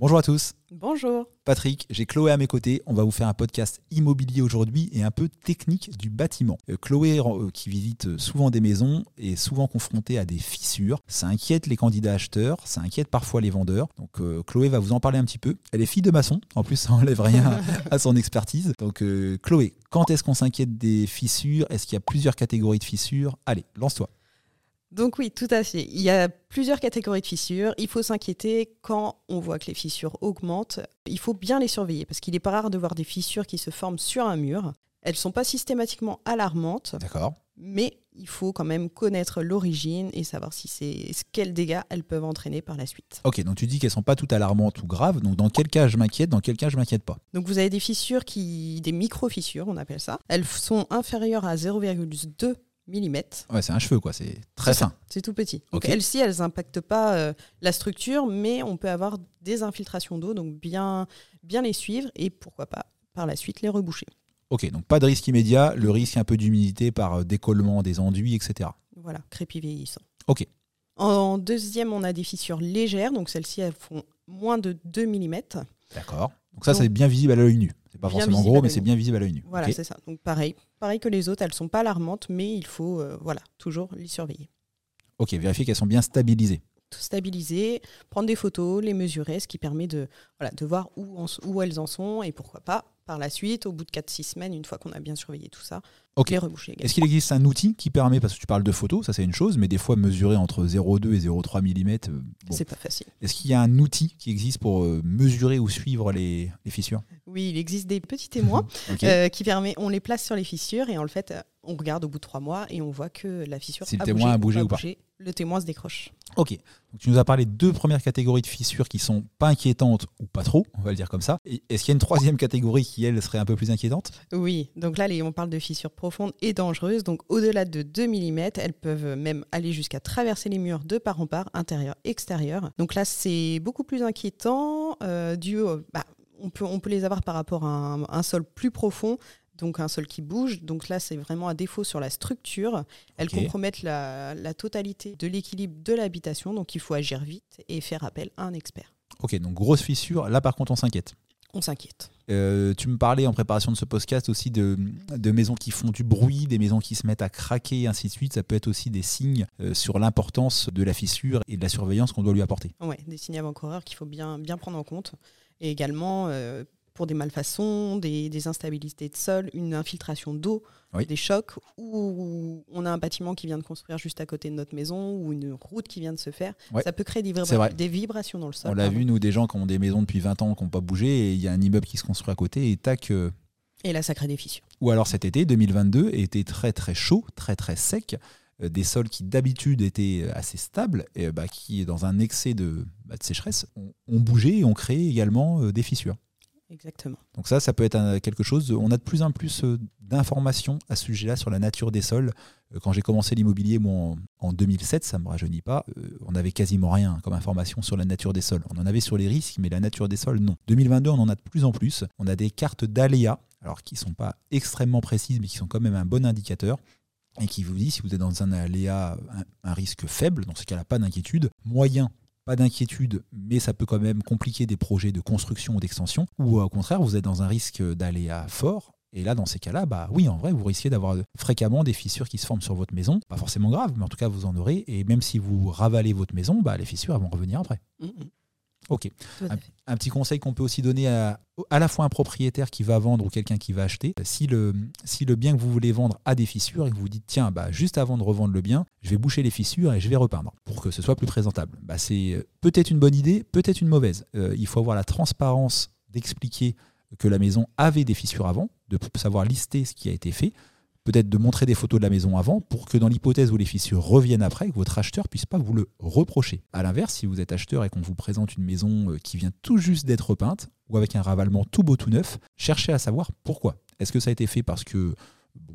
Bonjour à tous. Bonjour. Patrick, j'ai Chloé à mes côtés. On va vous faire un podcast immobilier aujourd'hui et un peu technique du bâtiment. Euh, Chloé, euh, qui visite souvent des maisons, est souvent confrontée à des fissures. Ça inquiète les candidats acheteurs, ça inquiète parfois les vendeurs. Donc euh, Chloé va vous en parler un petit peu. Elle est fille de maçon, en plus ça enlève rien à son expertise. Donc Chloé, quand est-ce qu'on s'inquiète des fissures? Est-ce qu'il y a plusieurs catégories de fissures? Allez, lance-toi. Donc oui, tout à fait. Il y a plusieurs catégories de fissures. Il faut s'inquiéter quand on voit que les fissures augmentent. Il faut bien les surveiller parce qu'il n'est pas rare de voir des fissures qui se forment sur un mur. Elles ne sont pas systématiquement alarmantes. D'accord. Mais il faut quand même connaître l'origine et savoir si c'est quels dégâts elles peuvent entraîner par la suite. Ok, donc tu dis qu'elles sont pas toutes alarmantes ou graves. Donc dans quel cas je m'inquiète, dans quel cas je m'inquiète pas? Donc vous avez des fissures qui, des micro-fissures, on appelle ça. Elles sont inférieures à 0,2 mm. Ouais, c'est un cheveu, quoi. C'est très fin. C'est tout petit. Donc elles-ci, elles n'impactent pas euh, la structure, mais on peut avoir des infiltrations d'eau, donc bien, bien les suivre et pourquoi pas par la suite les reboucher. Ok, donc pas de risque immédiat, le risque un peu d'humidité par euh, décollement des enduits, etc. Voilà, crépi vieillissant. Ok. En deuxième, on a des fissures légères, donc celles-ci, elles font moins de 2 mm. D'accord. Donc ça, c'est bien visible à l'œil nu. C'est pas forcément gros, mais c'est bien visible à l'œil nu. Voilà, c'est ça. Donc pareil, pareil que les autres, elles sont pas alarmantes, mais il faut euh, voilà toujours les surveiller. Ok, vérifier qu'elles sont bien stabilisées. Tout stabiliser, prendre des photos, les mesurer, ce qui permet de, voilà, de voir où, où elles en sont et pourquoi pas par la suite, au bout de 4-6 semaines, une fois qu'on a bien surveillé tout ça, les reboucher. Est-ce qu'il existe un outil qui permet, parce que tu parles de photos, ça c'est une chose, mais des fois mesurer entre 0,2 et 0,3 mm, bon. c'est pas facile. Est-ce qu'il y a un outil qui existe pour euh, mesurer ou suivre les, fissures? Oui, il existe des petits témoins euh, qui permet, on les place sur les fissures et en fait, on regarde au bout de 3 mois et on voit que la fissure si le témoin a bougé ou pas. Le témoin se décroche. Ok. Tu nous as parlé de deux premières catégories de fissures qui sont pas inquiétantes ou pas trop, on va le dire comme ça. Est-ce qu'il y a une troisième catégorie qui, elle, serait un peu plus inquiétante? Oui. Donc là, on parle de fissures profondes et dangereuses. Donc au-delà de 2 mm, elles peuvent même aller jusqu'à traverser les murs de part en part, intérieur, extérieur. Donc là, c'est beaucoup plus inquiétant. Euh, bah, on, peut, les avoir par rapport à un sol plus profond donc un sol qui bouge. Donc là, c'est vraiment un défaut sur la structure. Elles compromettent la, totalité de l'équilibre de l'habitation, donc il faut agir vite et faire appel à un expert. Ok, donc grosse fissure. Là, par contre, on s'inquiète. On s'inquiète. Euh, tu me parlais en préparation de ce podcast aussi de, maisons qui font du bruit, des maisons qui se mettent à craquer, ainsi de suite. Ça peut être aussi des signes euh, sur l'importance de la fissure et de la surveillance qu'on doit lui apporter. Oui, des signes avant-coureurs qu'il faut bien, bien prendre en compte. Et également, euh, pour des malfaçons, des, instabilités de sol, une infiltration d'eau, des chocs, ou on a un bâtiment qui vient de construire juste à côté de notre maison, ou une route qui vient de se faire. Ça peut créer des, vibrations dans le sol. On l'a vu, nous, des gens qui ont des maisons depuis 20 ans, qui n'ont pas bougé, et il y a un immeuble qui se construit à côté, et tac. Euh, et là, ça crée des fissures. Ou alors cet été, 2022, était très très chaud, très très sec euh, des sols qui d'habitude étaient assez stables, et bah, qui, dans un excès de, bah, sécheresse, ont, bougé et ont créé également euh, des fissures. Exactement. Donc ça, ça peut être quelque chose. On a de plus en plus euh, d'informations à ce sujet-là sur la nature des sols. Euh, quand j'ai commencé l'immobilier, moi, en 2007, ça ne me rajeunit pas, euh, on n'avait quasiment rien comme information sur la nature des sols. On en avait sur les risques, mais la nature des sols, non. 2022, on en a de plus en plus. On a des cartes d'aléas, alors qui ne sont pas extrêmement précises, mais qui sont quand même un bon indicateur et qui vous dit si vous êtes dans un aléa, un risque faible, dans ce cas-là, pas d'inquiétude, moyen, pas d'inquiétude, mais ça peut quand même compliquer des projets de construction ou d'extension, ou au contraire, vous êtes dans un risque d'aléa fort. Et là, dans ces cas-là, bah oui, en vrai, vous risquez d'avoir fréquemment des fissures qui se forment sur votre maison. Pas forcément grave, mais en tout cas, vous en aurez. Et même si vous ravalez votre maison, bah, les fissures elles vont revenir après. Mm, mm. Ok. Un, petit conseil qu'on peut aussi donner à, à la fois un propriétaire qui va vendre ou quelqu'un qui va acheter. Si le, si le bien que vous voulez vendre a des fissures et que vous vous dites, tiens, bah, juste avant de revendre le bien, je vais boucher les fissures et je vais repeindre pour que ce soit plus présentable. Bah, c'est euh, peut-être une bonne idée, peut-être une mauvaise. Euh, il faut avoir la transparence d'expliquer que la maison avait des fissures avant, de savoir lister ce qui a été fait peut-être de montrer des photos de la maison avant pour que dans l'hypothèse où les fissures reviennent après, que votre acheteur puisse pas vous le reprocher. À l'inverse, si vous êtes acheteur et qu'on vous présente une maison euh, qui vient tout juste d'être peinte ou avec un ravalement tout beau tout neuf, cherchez à savoir pourquoi. Est-ce que ça a été fait parce que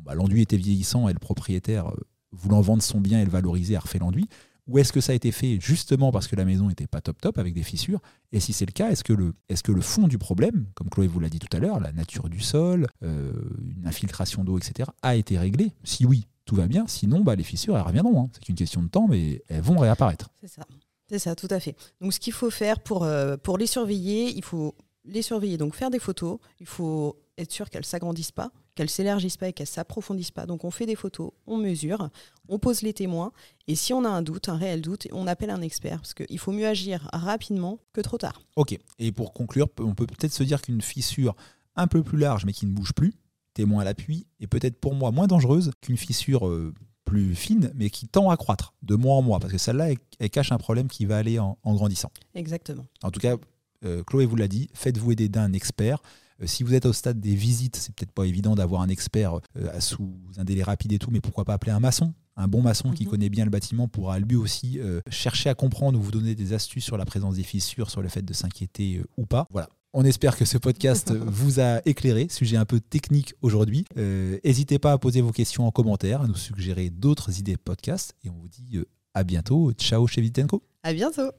bah, l'enduit était vieillissant et le propriétaire, euh, voulant vendre son bien et le valoriser, a refait l'enduit ou est-ce que ça a été fait justement parce que la maison n'était pas top top avec des fissures Et si c'est le cas, est-ce que, le, est que le fond du problème, comme Chloé vous l'a dit tout à l'heure, la nature du sol, euh, une infiltration d'eau, etc., a été réglé Si oui, tout va bien. Sinon, bah, les fissures, elles reviendront. Hein. C'est qu'une question de temps, mais elles vont réapparaître. C'est ça. C'est ça, tout à fait. Donc ce qu'il faut faire pour, euh, pour les surveiller, il faut les surveiller, donc faire des photos, il faut être sûr qu'elles s'agrandissent pas, qu'elles s'élargissent pas et qu'elles s'approfondissent pas. Donc on fait des photos, on mesure, on pose les témoins et si on a un doute, un réel doute, on appelle un expert parce qu'il faut mieux agir rapidement que trop tard. Ok, et pour conclure, on peut peut-être se dire qu'une fissure un peu plus large mais qui ne bouge plus, témoin à l'appui, est peut-être pour moi moins dangereuse qu'une fissure euh, plus fine mais qui tend à croître de mois en mois parce que celle-là, elle, cache un problème qui va aller en, grandissant. Exactement. En tout cas, euh, Chloé vous l'a dit, faites-vous aider d'un expert. Euh, si vous êtes au stade des visites, c'est peut-être pas évident d'avoir un expert euh, sous un délai rapide et tout, mais pourquoi pas appeler un maçon un bon maçon qui mhm. connaît bien le bâtiment pourra lui aussi euh, chercher à comprendre ou vous donner des astuces sur la présence des fissures, sur le fait de s'inquiéter ou pas. Voilà. On espère que ce podcast vous a éclairé, sujet un peu technique aujourd'hui. N'hésitez pas à poser vos questions en commentaire, à nous suggérer d'autres idées de podcast et on vous dit à bientôt. Ciao chez Vitenco. À bientôt.